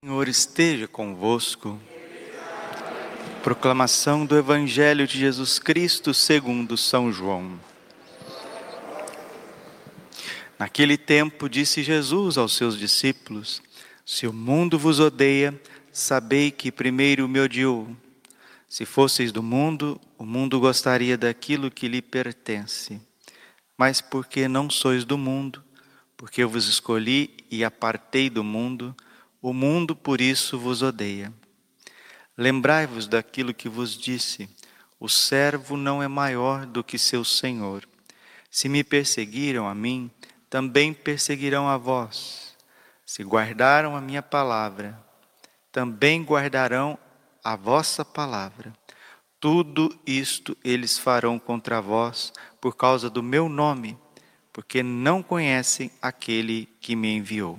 Senhor esteja convosco. Proclamação do Evangelho de Jesus Cristo segundo São João. Naquele tempo disse Jesus aos seus discípulos: Se o mundo vos odeia, sabei que primeiro me odiou. Se fosseis do mundo, o mundo gostaria daquilo que lhe pertence. Mas porque não sois do mundo, porque eu vos escolhi e apartei do mundo, o mundo por isso vos odeia. Lembrai-vos daquilo que vos disse: o servo não é maior do que seu senhor. Se me perseguiram a mim, também perseguirão a vós. Se guardaram a minha palavra, também guardarão a vossa palavra. Tudo isto eles farão contra vós por causa do meu nome, porque não conhecem aquele que me enviou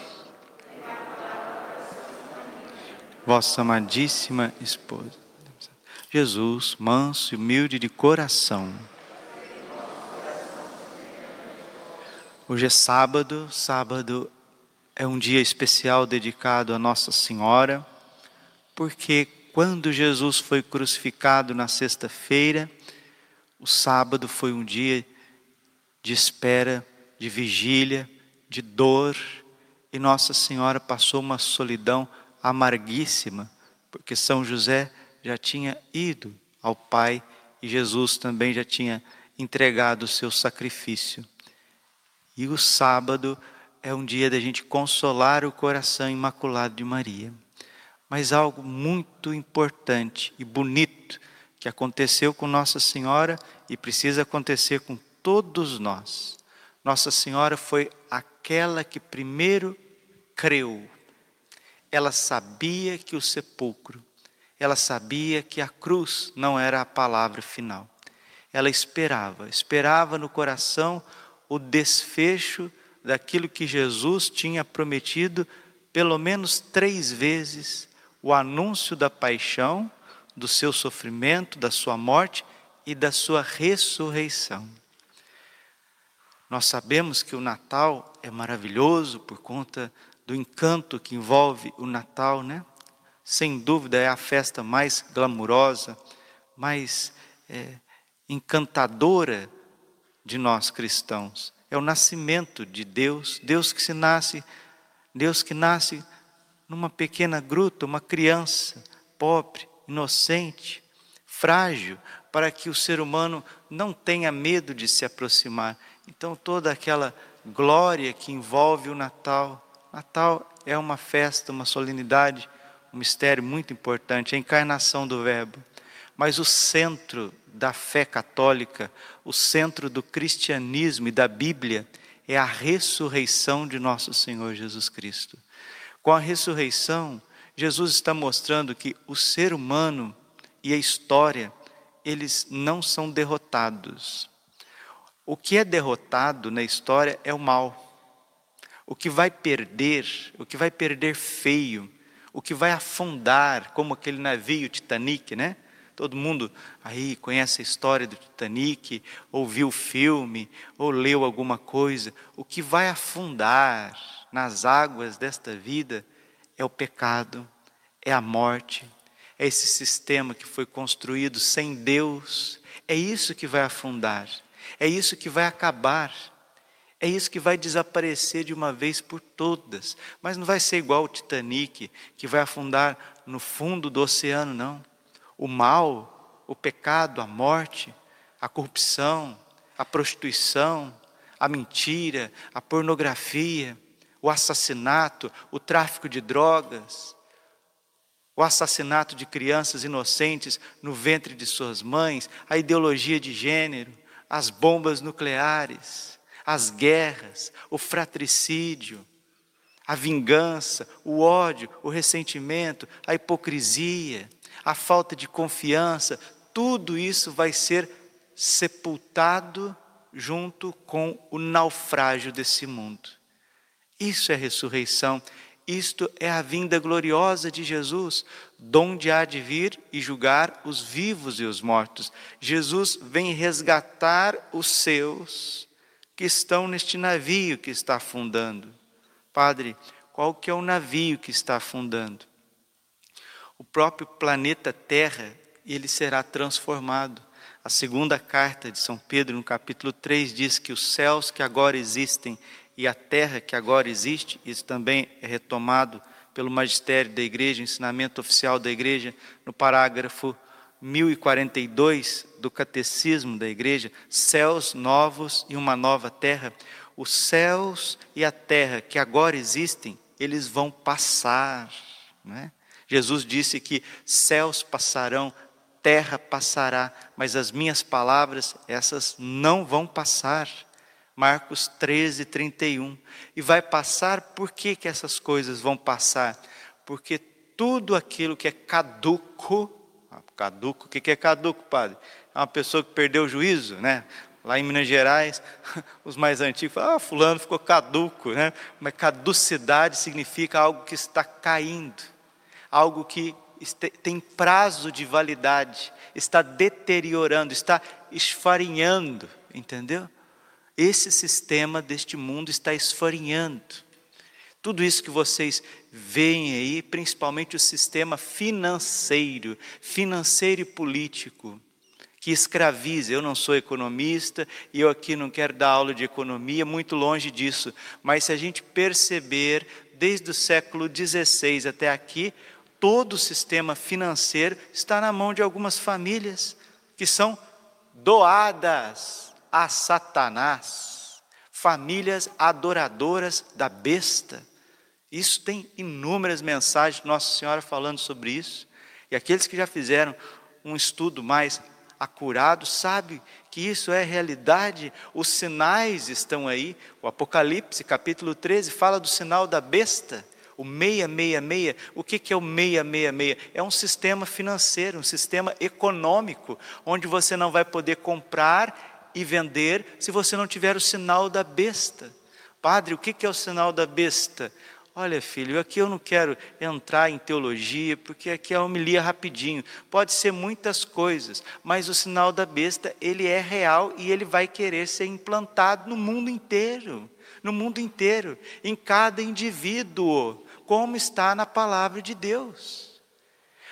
vossa amadíssima esposa. Jesus, manso e humilde de coração. Hoje é sábado, sábado é um dia especial dedicado a Nossa Senhora, porque quando Jesus foi crucificado na sexta-feira, o sábado foi um dia de espera, de vigília, de dor, e Nossa Senhora passou uma solidão amarguíssima, porque São José já tinha ido ao Pai e Jesus também já tinha entregado o seu sacrifício. E o sábado é um dia da gente consolar o coração imaculado de Maria. Mas algo muito importante e bonito que aconteceu com Nossa Senhora e precisa acontecer com todos nós. Nossa Senhora foi aquela que primeiro creu ela sabia que o sepulcro, ela sabia que a cruz não era a palavra final. Ela esperava, esperava no coração o desfecho daquilo que Jesus tinha prometido pelo menos três vezes o anúncio da paixão, do seu sofrimento, da sua morte e da sua ressurreição. Nós sabemos que o Natal é maravilhoso por conta do encanto que envolve o Natal, né? Sem dúvida é a festa mais glamurosa, mais é, encantadora de nós cristãos. É o nascimento de Deus, Deus que se nasce, Deus que nasce numa pequena gruta, uma criança pobre, inocente, frágil, para que o ser humano não tenha medo de se aproximar. Então toda aquela glória que envolve o Natal, Natal é uma festa, uma solenidade, um mistério muito importante, a encarnação do Verbo. Mas o centro da fé católica, o centro do cristianismo e da Bíblia é a ressurreição de nosso Senhor Jesus Cristo. Com a ressurreição, Jesus está mostrando que o ser humano e a história, eles não são derrotados. O que é derrotado na história é o mal. O que vai perder, o que vai perder feio, o que vai afundar, como aquele navio Titanic, né? Todo mundo aí conhece a história do Titanic, ou viu o filme, ou leu alguma coisa. O que vai afundar nas águas desta vida é o pecado, é a morte, é esse sistema que foi construído sem Deus. É isso que vai afundar, é isso que vai acabar. É isso que vai desaparecer de uma vez por todas. Mas não vai ser igual o Titanic, que vai afundar no fundo do oceano, não. O mal, o pecado, a morte, a corrupção, a prostituição, a mentira, a pornografia, o assassinato, o tráfico de drogas, o assassinato de crianças inocentes no ventre de suas mães, a ideologia de gênero, as bombas nucleares as guerras, o fratricídio, a vingança, o ódio, o ressentimento, a hipocrisia, a falta de confiança, tudo isso vai ser sepultado junto com o naufrágio desse mundo. Isso é ressurreição, isto é a vinda gloriosa de Jesus, donde há de vir e julgar os vivos e os mortos. Jesus vem resgatar os seus que estão neste navio que está afundando. Padre, qual que é o navio que está afundando? O próprio planeta Terra, ele será transformado. A segunda carta de São Pedro, no capítulo 3, diz que os céus que agora existem e a terra que agora existe, isso também é retomado pelo magistério da igreja, ensinamento oficial da igreja, no parágrafo 1042 do catecismo da igreja, céus novos e uma nova terra. Os céus e a terra que agora existem, eles vão passar. Não é? Jesus disse que céus passarão, terra passará, mas as minhas palavras, essas não vão passar. Marcos 13, 31. E vai passar, por que, que essas coisas vão passar? Porque tudo aquilo que é caduco, caduco, o que, que é caduco, padre? É uma pessoa que perdeu o juízo, né? Lá em Minas Gerais, os mais antigos falam, ah, fulano ficou caduco, né? Mas caducidade significa algo que está caindo, algo que tem prazo de validade, está deteriorando, está esfarinhando, entendeu? Esse sistema deste mundo está esfarinhando. Tudo isso que vocês veem aí, principalmente o sistema financeiro, financeiro e político, que escraviza. Eu não sou economista e eu aqui não quero dar aula de economia, muito longe disso. Mas se a gente perceber, desde o século XVI até aqui, todo o sistema financeiro está na mão de algumas famílias que são doadas a Satanás, famílias adoradoras da besta. Isso tem inúmeras mensagens de Nossa Senhora falando sobre isso. E aqueles que já fizeram um estudo mais acurado sabem que isso é realidade, os sinais estão aí. O Apocalipse, capítulo 13, fala do sinal da besta. O 666, o que é o 666? É um sistema financeiro, um sistema econômico, onde você não vai poder comprar e vender se você não tiver o sinal da besta. Padre, o que é o sinal da besta? Olha, filho, aqui eu não quero entrar em teologia, porque aqui é homilia rapidinho. Pode ser muitas coisas, mas o sinal da besta, ele é real e ele vai querer ser implantado no mundo inteiro. No mundo inteiro, em cada indivíduo, como está na palavra de Deus.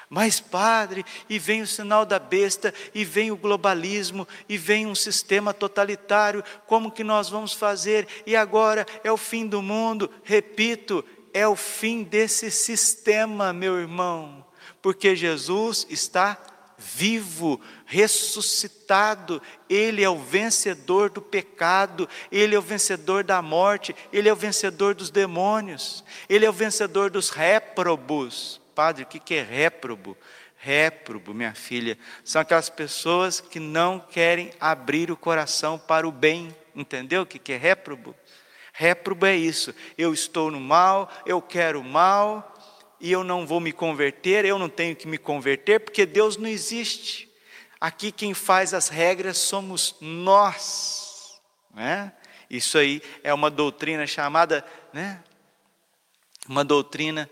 Mas, padre, e vem o sinal da besta, e vem o globalismo, e vem um sistema totalitário, como que nós vamos fazer? E agora é o fim do mundo. Repito, é o fim desse sistema, meu irmão, porque Jesus está vivo, ressuscitado, Ele é o vencedor do pecado, Ele é o vencedor da morte, Ele é o vencedor dos demônios, Ele é o vencedor dos réprobos padre, o que é réprobo? Réprobo, minha filha, são aquelas pessoas que não querem abrir o coração para o bem, entendeu o que é réprobo? Réprobo é isso, eu estou no mal, eu quero mal, e eu não vou me converter, eu não tenho que me converter, porque Deus não existe. Aqui quem faz as regras somos nós. Né? Isso aí é uma doutrina chamada, né? Uma doutrina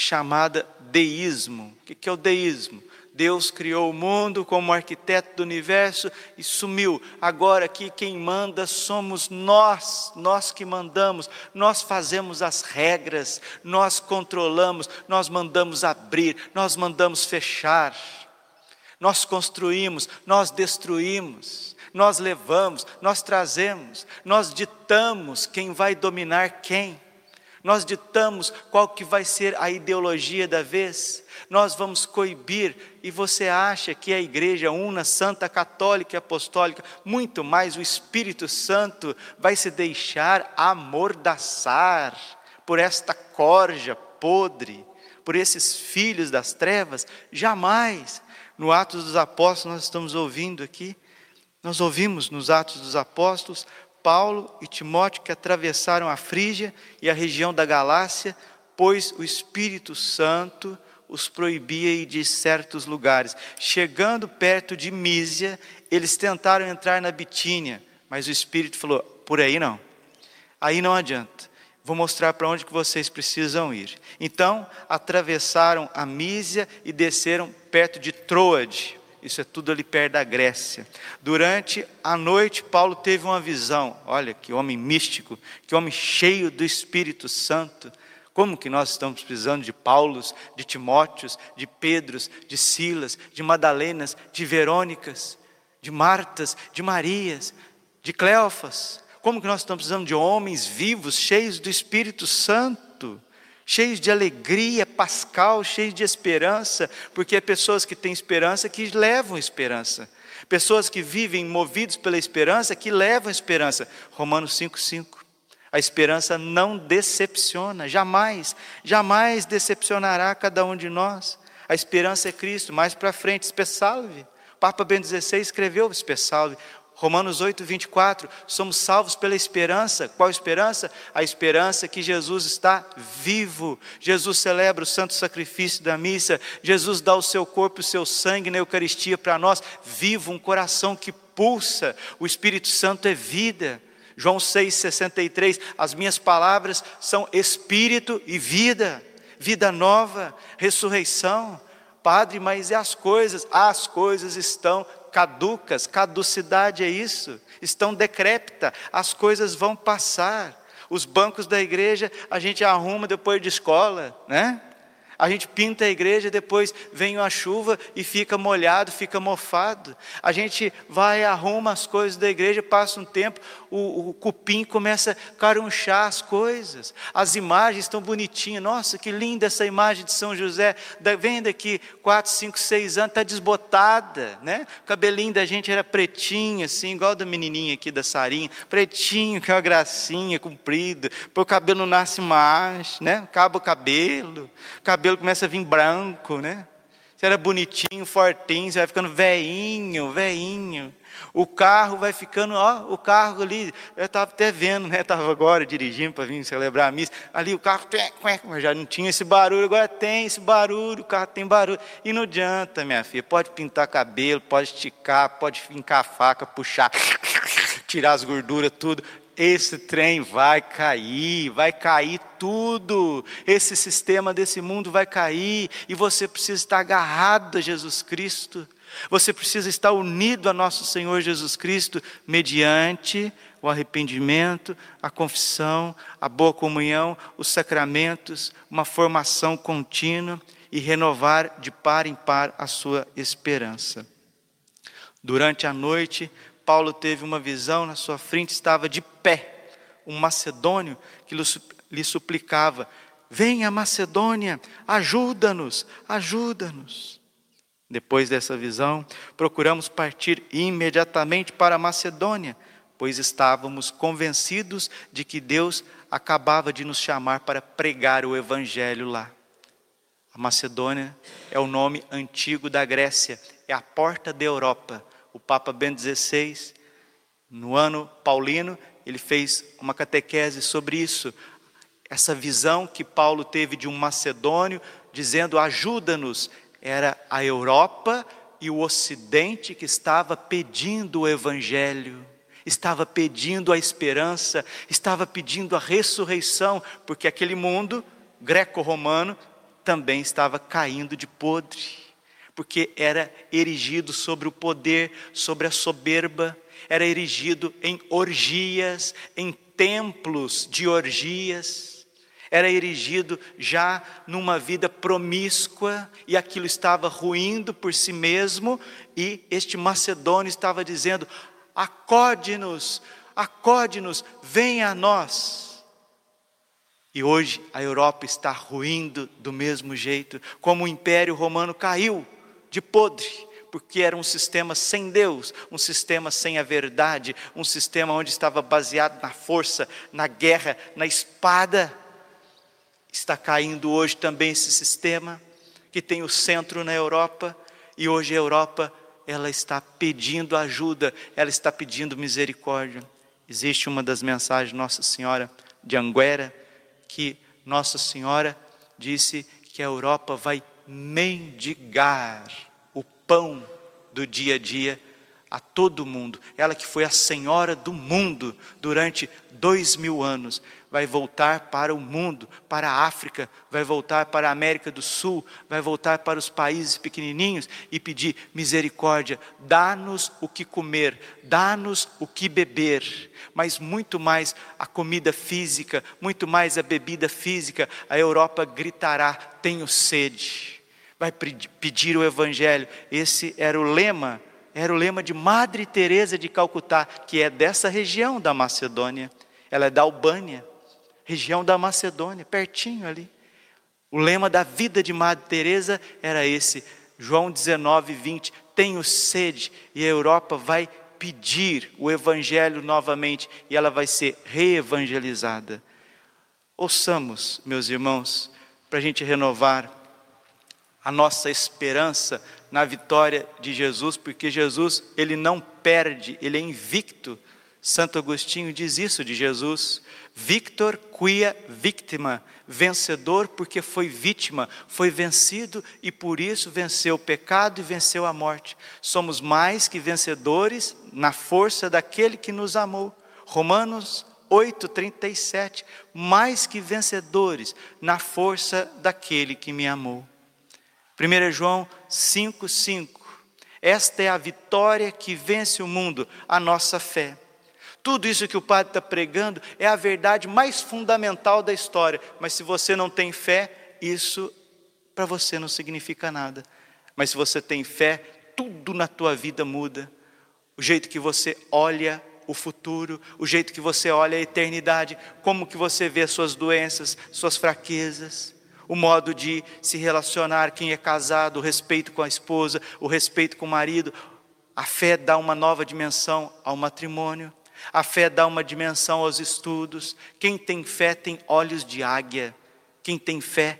chamada deísmo. O que é o deísmo? Deus criou o mundo como arquiteto do universo e sumiu. Agora aqui quem manda somos nós, nós que mandamos, nós fazemos as regras, nós controlamos, nós mandamos abrir, nós mandamos fechar. Nós construímos, nós destruímos, nós levamos, nós trazemos, nós ditamos quem vai dominar quem. Nós ditamos qual que vai ser a ideologia da vez. Nós vamos coibir e você acha que a igreja una, santa, católica e apostólica, muito mais o Espírito Santo vai se deixar amordaçar por esta corja podre, por esses filhos das trevas? Jamais. No Atos dos Apóstolos nós estamos ouvindo aqui, nós ouvimos nos Atos dos Apóstolos Paulo e Timóteo que atravessaram a Frígia e a região da Galácia, pois o Espírito Santo os proibia ir de certos lugares. Chegando perto de Mísia, eles tentaram entrar na Bitínia, mas o Espírito falou: por aí não, aí não adianta. Vou mostrar para onde que vocês precisam ir. Então, atravessaram a Mísia e desceram perto de Troade. Isso é tudo ali perto da Grécia. Durante a noite, Paulo teve uma visão. Olha que homem místico, que homem cheio do Espírito Santo. Como que nós estamos precisando de Paulos, de Timóteos, de Pedros, de Silas, de Madalenas, de Verônicas, de Martas, de Marias, de Cleofas. Como que nós estamos precisando de homens vivos, cheios do Espírito Santo, cheios de alegria pascal, cheios de esperança, porque é pessoas que têm esperança que levam esperança. Pessoas que vivem movidos pela esperança que levam esperança. Romanos 5:5. A esperança não decepciona, jamais, jamais decepcionará cada um de nós. A esperança é Cristo. Mais para frente, Spessalve. Papa Bento XVI escreveu Spessalve. Romanos 8, 24, somos salvos pela esperança. Qual esperança? A esperança que Jesus está vivo. Jesus celebra o santo sacrifício da missa. Jesus dá o seu corpo e o seu sangue na Eucaristia para nós. Vivo, um coração que pulsa. O Espírito Santo é vida. João 6,63, as minhas palavras são espírito e vida, vida nova, ressurreição. Padre, mas e as coisas? As coisas estão caducas, caducidade é isso, estão decrépita, as coisas vão passar. Os bancos da igreja a gente arruma depois de escola, né? A gente pinta a igreja, depois vem a chuva e fica molhado, fica mofado. A gente vai, arruma as coisas da igreja, passa um tempo, o, o cupim começa a carunchar as coisas. As imagens estão bonitinhas. Nossa, que linda essa imagem de São José. Vem daqui quatro, cinco, seis anos, está desbotada, né? O cabelinho da gente era pretinho, assim, igual da menininha aqui da Sarinha. Pretinho, que é uma gracinha, comprido. O cabelo nasce mais, né? Acaba o cabelo. O cabelo cabelo começa a vir branco, né? Você era bonitinho, fortinho, você vai ficando veinho, veinho. O carro vai ficando, ó, o carro ali, eu estava até vendo, né? Estava agora dirigindo para vir celebrar a missa. Ali o carro, mas já não tinha esse barulho, agora tem esse barulho, o carro tem barulho. E não adianta, minha filha, pode pintar cabelo, pode esticar, pode fincar a faca, puxar, tirar as gorduras, tudo esse trem vai cair, vai cair tudo, esse sistema desse mundo vai cair, e você precisa estar agarrado a Jesus Cristo, você precisa estar unido a nosso Senhor Jesus Cristo, mediante o arrependimento, a confissão, a boa comunhão, os sacramentos, uma formação contínua e renovar de par em par a sua esperança. Durante a noite, Paulo teve uma visão, na sua frente estava de pé um macedônio que lhe suplicava: Venha, Macedônia, ajuda-nos, ajuda-nos. Depois dessa visão, procuramos partir imediatamente para a Macedônia, pois estávamos convencidos de que Deus acabava de nos chamar para pregar o Evangelho lá. A Macedônia é o nome antigo da Grécia, é a porta da Europa o Papa Bento XVI, no ano paulino, ele fez uma catequese sobre isso. Essa visão que Paulo teve de um macedônio, dizendo: ajuda-nos, era a Europa e o Ocidente que estava pedindo o Evangelho, estava pedindo a esperança, estava pedindo a ressurreição, porque aquele mundo greco-romano também estava caindo de podre porque era erigido sobre o poder, sobre a soberba, era erigido em orgias, em templos de orgias, era erigido já numa vida promíscua, e aquilo estava ruindo por si mesmo, e este macedônio estava dizendo: acode-nos, acode-nos, venha a nós. E hoje a Europa está ruindo do mesmo jeito, como o Império Romano caiu de podre, porque era um sistema sem Deus, um sistema sem a verdade, um sistema onde estava baseado na força, na guerra, na espada. Está caindo hoje também esse sistema que tem o centro na Europa e hoje a Europa ela está pedindo ajuda, ela está pedindo misericórdia. Existe uma das mensagens de Nossa Senhora de Anguera que Nossa Senhora disse que a Europa vai mendigar o pão do dia a dia a todo mundo. Ela que foi a senhora do mundo durante dois mil anos, vai voltar para o mundo, para a África, vai voltar para a América do Sul, vai voltar para os países pequenininhos e pedir misericórdia, dá-nos o que comer, dá-nos o que beber, mas muito mais a comida física, muito mais a bebida física. A Europa gritará: tenho sede. Vai pedir o evangelho. Esse era o lema era o lema de Madre Teresa de Calcutá, que é dessa região da Macedônia. Ela é da Albânia, região da Macedônia, pertinho ali. O lema da vida de Madre Teresa era esse, João 19, 20, tenho sede, e a Europa vai pedir o evangelho novamente e ela vai ser reevangelizada. Ouçamos, meus irmãos, para a gente renovar a nossa esperança na vitória de Jesus, porque Jesus, ele não perde, ele é invicto. Santo Agostinho diz isso de Jesus. Victor quia victima, vencedor porque foi vítima, foi vencido e por isso venceu o pecado e venceu a morte. Somos mais que vencedores na força daquele que nos amou. Romanos 8:37, mais que vencedores na força daquele que me amou. 1 João 5,5. Esta é a vitória que vence o mundo, a nossa fé. Tudo isso que o padre está pregando é a verdade mais fundamental da história, mas se você não tem fé, isso para você não significa nada. Mas se você tem fé, tudo na tua vida muda. O jeito que você olha o futuro, o jeito que você olha a eternidade, como que você vê suas doenças, suas fraquezas o modo de se relacionar, quem é casado, o respeito com a esposa, o respeito com o marido. A fé dá uma nova dimensão ao matrimônio, a fé dá uma dimensão aos estudos. Quem tem fé tem olhos de águia, quem tem fé,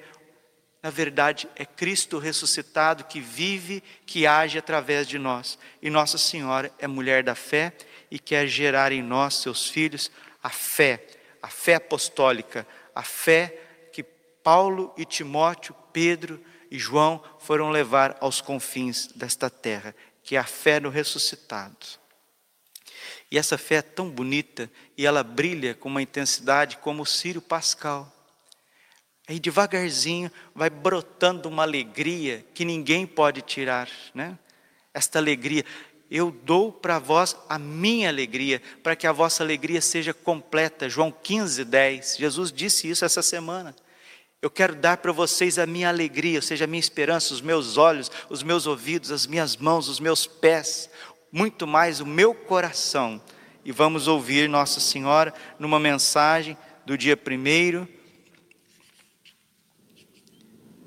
na verdade, é Cristo ressuscitado que vive, que age através de nós. E Nossa Senhora é mulher da fé e quer gerar em nós, seus filhos, a fé, a fé apostólica, a fé Paulo e Timóteo, Pedro e João foram levar aos confins desta terra, que é a fé no ressuscitado. E essa fé é tão bonita e ela brilha com uma intensidade como o Círio Pascal. Aí devagarzinho vai brotando uma alegria que ninguém pode tirar, né? Esta alegria, eu dou para vós a minha alegria, para que a vossa alegria seja completa. João 15, 10. Jesus disse isso essa semana. Eu quero dar para vocês a minha alegria, ou seja, a minha esperança, os meus olhos, os meus ouvidos, as minhas mãos, os meus pés, muito mais o meu coração. E vamos ouvir Nossa Senhora numa mensagem do dia 1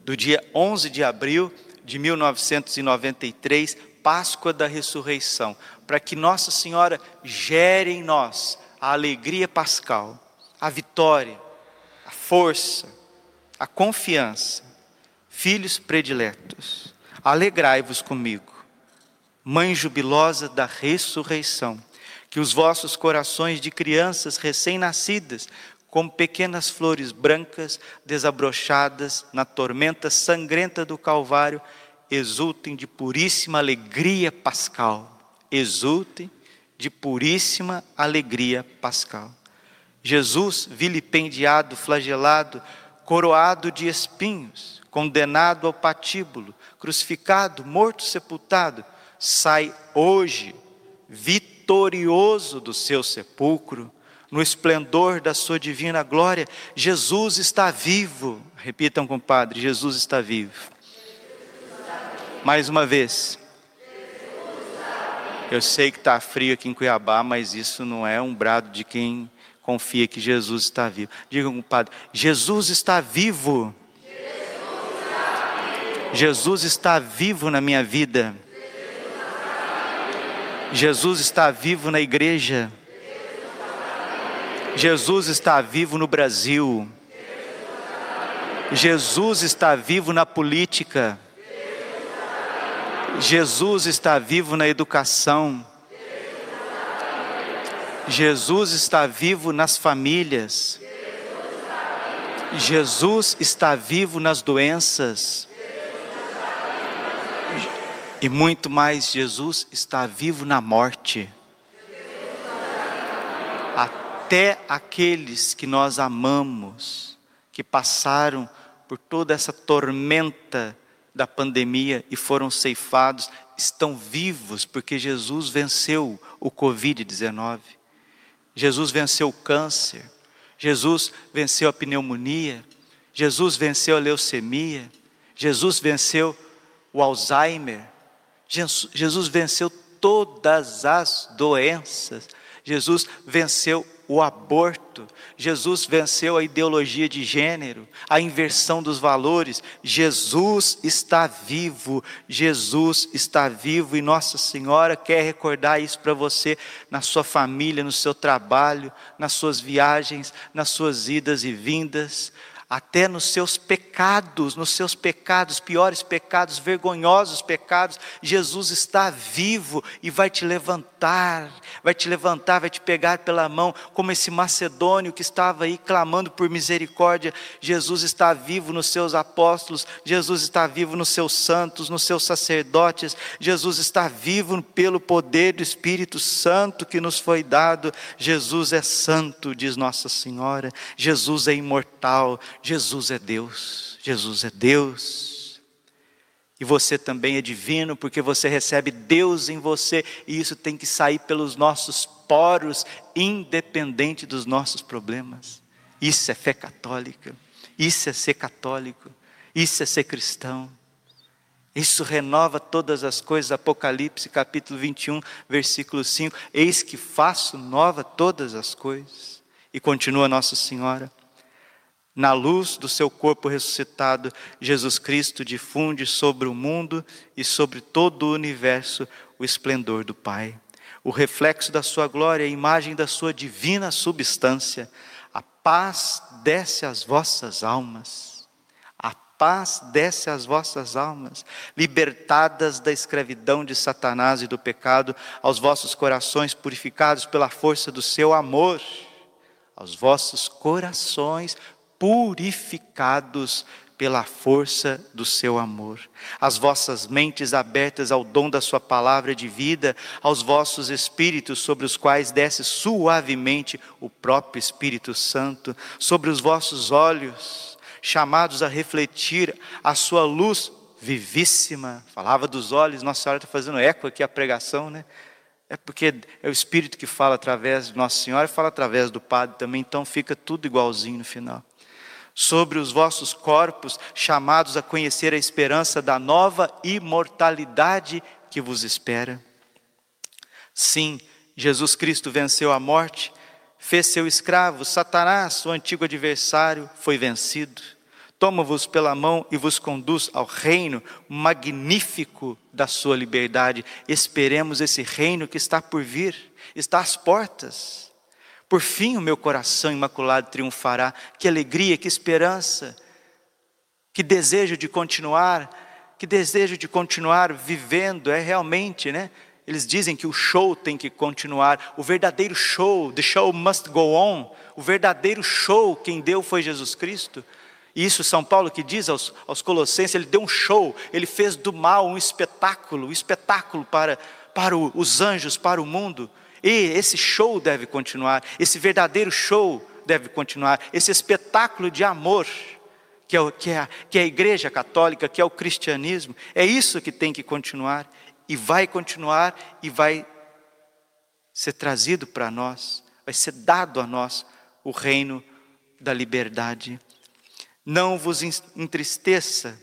do dia 11 de abril de 1993, Páscoa da Ressurreição, para que Nossa Senhora gere em nós a alegria pascal, a vitória, a força, a confiança. Filhos prediletos, alegrai-vos comigo, Mãe jubilosa da ressurreição, que os vossos corações de crianças recém-nascidas, como pequenas flores brancas desabrochadas na tormenta sangrenta do Calvário, exultem de puríssima alegria pascal. Exultem de puríssima alegria pascal. Jesus, vilipendiado, flagelado, coroado de espinhos, condenado ao patíbulo, crucificado, morto, sepultado, sai hoje vitorioso do seu sepulcro, no esplendor da sua divina glória. Jesus está vivo. Repitam, compadre: Jesus está vivo. Mais uma vez. Eu sei que está frio aqui em Cuiabá, mas isso não é um brado de quem confia que Jesus está vivo. Diga com o Padre: Jesus está vivo. Jesus está vivo na minha vida. Jesus está vivo na igreja. Jesus está vivo no Brasil. Jesus está vivo na política. Jesus está vivo na educação. Jesus está vivo nas famílias. Jesus está vivo nas doenças. E muito mais, Jesus está vivo na morte. Até aqueles que nós amamos, que passaram por toda essa tormenta da pandemia e foram ceifados, estão vivos porque Jesus venceu o Covid-19. Jesus venceu o câncer. Jesus venceu a pneumonia. Jesus venceu a leucemia. Jesus venceu o Alzheimer. Jesus venceu todas as doenças. Jesus venceu o aborto. Jesus venceu a ideologia de gênero, a inversão dos valores. Jesus está vivo, Jesus está vivo e Nossa Senhora quer recordar isso para você na sua família, no seu trabalho, nas suas viagens, nas suas idas e vindas até nos seus pecados, nos seus pecados, piores pecados, vergonhosos pecados, Jesus está vivo e vai te levantar, vai te levantar, vai te pegar pela mão, como esse macedônio que estava aí clamando por misericórdia. Jesus está vivo nos seus apóstolos, Jesus está vivo nos seus santos, nos seus sacerdotes, Jesus está vivo pelo poder do Espírito Santo que nos foi dado. Jesus é santo, diz Nossa Senhora, Jesus é imortal. Jesus é Deus, Jesus é Deus. E você também é divino, porque você recebe Deus em você, e isso tem que sair pelos nossos poros, independente dos nossos problemas. Isso é fé católica, isso é ser católico, isso é ser cristão. Isso renova todas as coisas, Apocalipse capítulo 21, versículo 5. Eis que faço nova todas as coisas. E continua Nossa Senhora. Na luz do seu corpo ressuscitado, Jesus Cristo difunde sobre o mundo e sobre todo o universo o esplendor do Pai. O reflexo da sua glória, a imagem da sua divina substância. A paz desce às vossas almas. A paz desce às vossas almas, libertadas da escravidão de Satanás e do pecado, aos vossos corações purificados pela força do seu amor aos vossos corações purificados pela força do seu amor, as vossas mentes abertas ao dom da sua palavra de vida, aos vossos espíritos sobre os quais desce suavemente o próprio Espírito Santo, sobre os vossos olhos, chamados a refletir a sua luz vivíssima. Falava dos olhos, Nossa Senhora está fazendo eco aqui a pregação, né? É porque é o Espírito que fala através de Nossa Senhora e fala através do Padre também, então fica tudo igualzinho no final sobre os vossos corpos, chamados a conhecer a esperança da nova imortalidade que vos espera. Sim, Jesus Cristo venceu a morte, fez seu escravo, Satanás, o antigo adversário, foi vencido. Toma-vos pela mão e vos conduz ao reino magnífico da sua liberdade. Esperemos esse reino que está por vir, está às portas. Por fim, o meu coração imaculado triunfará. Que alegria, que esperança, que desejo de continuar, que desejo de continuar vivendo. É realmente, né? Eles dizem que o show tem que continuar. O verdadeiro show, the show must go on. O verdadeiro show, quem deu foi Jesus Cristo. E isso São Paulo que diz aos, aos Colossenses, ele deu um show, ele fez do mal um espetáculo, um espetáculo para, para os anjos, para o mundo. E esse show deve continuar, esse verdadeiro show deve continuar, esse espetáculo de amor, que é, que, é, que é a igreja católica, que é o cristianismo, é isso que tem que continuar, e vai continuar, e vai ser trazido para nós, vai ser dado a nós o reino da liberdade. Não vos entristeça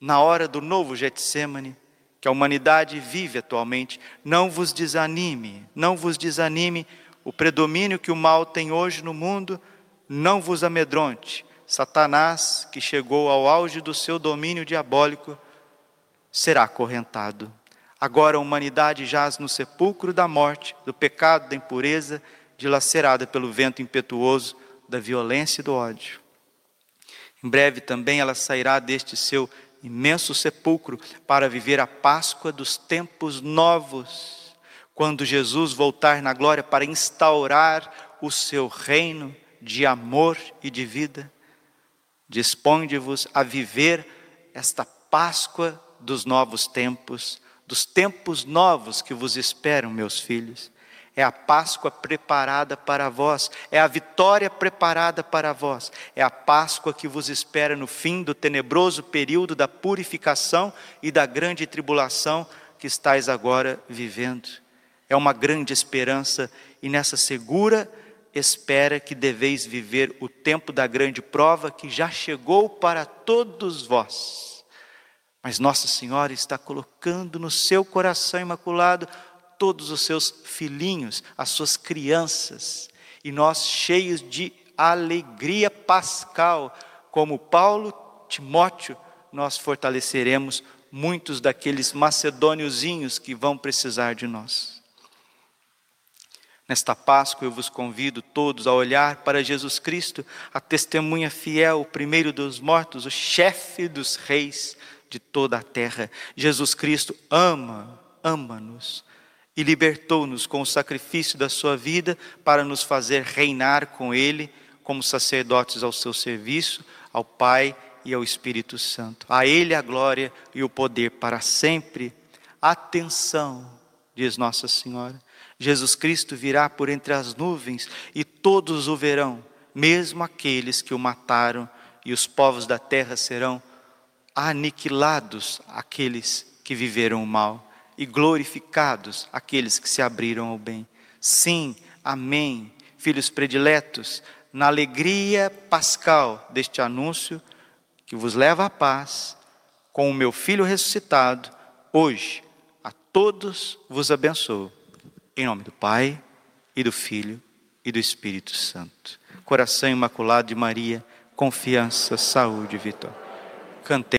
na hora do novo Getsemane, que a humanidade vive atualmente, não vos desanime, não vos desanime o predomínio que o mal tem hoje no mundo, não vos amedronte. Satanás, que chegou ao auge do seu domínio diabólico, será acorrentado. Agora a humanidade jaz no sepulcro da morte, do pecado, da impureza, dilacerada pelo vento impetuoso da violência e do ódio. Em breve também ela sairá deste seu imenso sepulcro para viver a Páscoa dos tempos novos, quando Jesus voltar na glória para instaurar o seu reino de amor e de vida. Disponde-vos a viver esta Páscoa dos novos tempos, dos tempos novos que vos esperam, meus filhos. É a Páscoa preparada para vós, é a vitória preparada para vós, é a Páscoa que vos espera no fim do tenebroso período da purificação e da grande tribulação que estáis agora vivendo. É uma grande esperança e nessa segura espera que deveis viver o tempo da grande prova que já chegou para todos vós. Mas Nossa Senhora está colocando no seu coração imaculado todos os seus filhinhos, as suas crianças, e nós cheios de alegria pascal, como Paulo, Timóteo, nós fortaleceremos muitos daqueles macedôniozinhos que vão precisar de nós. Nesta Páscoa eu vos convido todos a olhar para Jesus Cristo, a testemunha fiel, o primeiro dos mortos, o chefe dos reis de toda a terra. Jesus Cristo ama, ama-nos e libertou-nos com o sacrifício da sua vida para nos fazer reinar com Ele como sacerdotes ao seu serviço, ao Pai e ao Espírito Santo. A Ele a glória e o poder para sempre. Atenção, diz Nossa Senhora. Jesus Cristo virá por entre as nuvens e todos o verão, mesmo aqueles que o mataram, e os povos da terra serão aniquilados, aqueles que viveram o mal, e glorificados aqueles que se abriram ao bem. Sim, amém. Filhos prediletos, na alegria pascal deste anúncio que vos leva à paz, com o meu filho ressuscitado, hoje a todos vos abençoo. Em nome do Pai, e do Filho, e do Espírito Santo. Coração imaculado de Maria, confiança, saúde e vitória. Cantei